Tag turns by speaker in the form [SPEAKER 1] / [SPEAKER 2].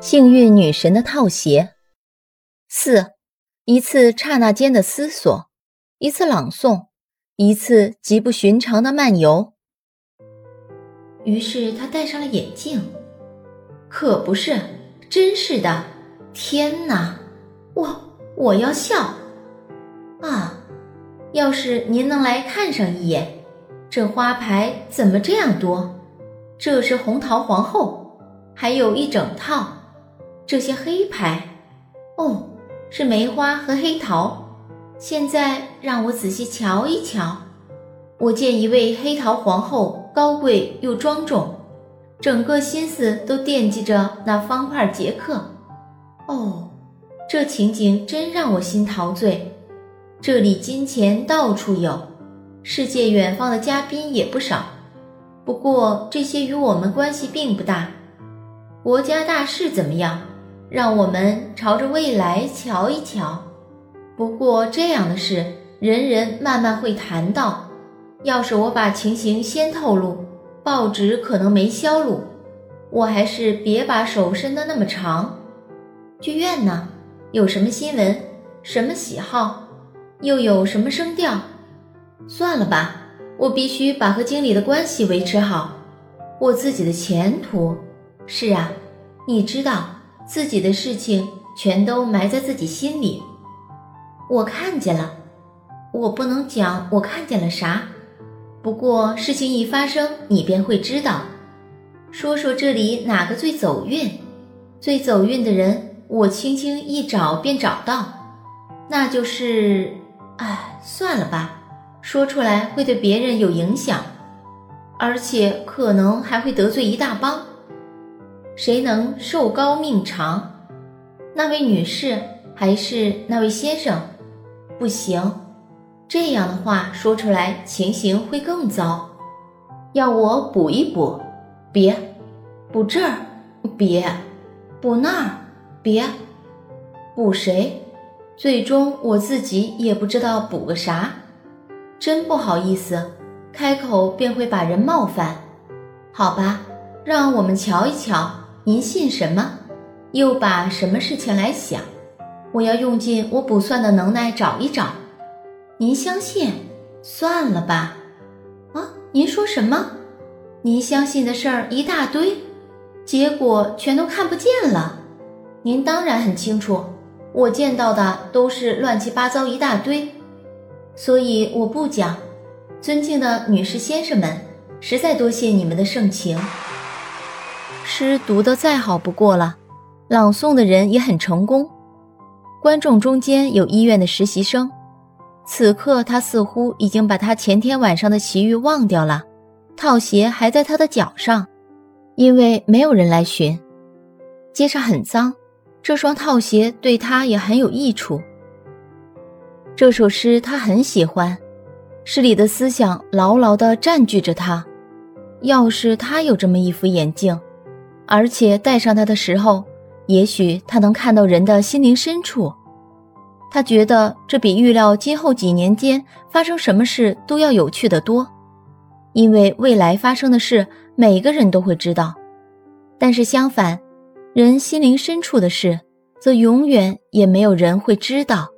[SPEAKER 1] 幸运女神的套鞋。四，一次刹那间的思索，一次朗诵，一次极不寻常的漫游。于是他戴上了眼镜，可不是，真是的！天哪，我我要笑啊！要是您能来看上一眼，这花牌怎么这样多？这是红桃皇后，还有一整套。这些黑牌，哦，是梅花和黑桃。现在让我仔细瞧一瞧。我见一位黑桃皇后高贵又庄重，整个心思都惦记着那方块杰克。哦，这情景真让我心陶醉。这里金钱到处有，世界远方的嘉宾也不少。不过这些与我们关系并不大。国家大事怎么样？让我们朝着未来瞧一瞧。不过这样的事，人人慢慢会谈到。要是我把情形先透露，报纸可能没销路。我还是别把手伸得那么长。剧院呢？有什么新闻？什么喜好？又有什么声调？算了吧，我必须把和经理的关系维持好。我自己的前途，是啊，你知道。自己的事情全都埋在自己心里。我看见了，我不能讲我看见了啥。不过事情一发生，你便会知道。说说这里哪个最走运？最走运的人，我轻轻一找便找到。那就是……哎，算了吧，说出来会对别人有影响，而且可能还会得罪一大帮。谁能寿高命长？那位女士还是那位先生？不行，这样的话说出来情形会更糟。要我补一补？别，补这儿？别，补那儿？别，补谁？最终我自己也不知道补个啥。真不好意思，开口便会把人冒犯。好吧，让我们瞧一瞧。您信什么？又把什么事情来想？我要用尽我卜算的能耐找一找。您相信？算了吧。啊，您说什么？您相信的事儿一大堆，结果全都看不见了。您当然很清楚，我见到的都是乱七八糟一大堆，所以我不讲。尊敬的女士先生们，实在多谢你们的盛情。诗读得再好不过了，朗诵的人也很成功。观众中间有医院的实习生，此刻他似乎已经把他前天晚上的奇遇忘掉了。套鞋还在他的脚上，因为没有人来寻。街上很脏，这双套鞋对他也很有益处。这首诗他很喜欢，诗里的思想牢牢地占据着他。要是他有这么一副眼镜。而且戴上它的时候，也许他能看到人的心灵深处。他觉得这比预料今后几年间发生什么事都要有趣的多，因为未来发生的事每个人都会知道。但是相反，人心灵深处的事，则永远也没有人会知道。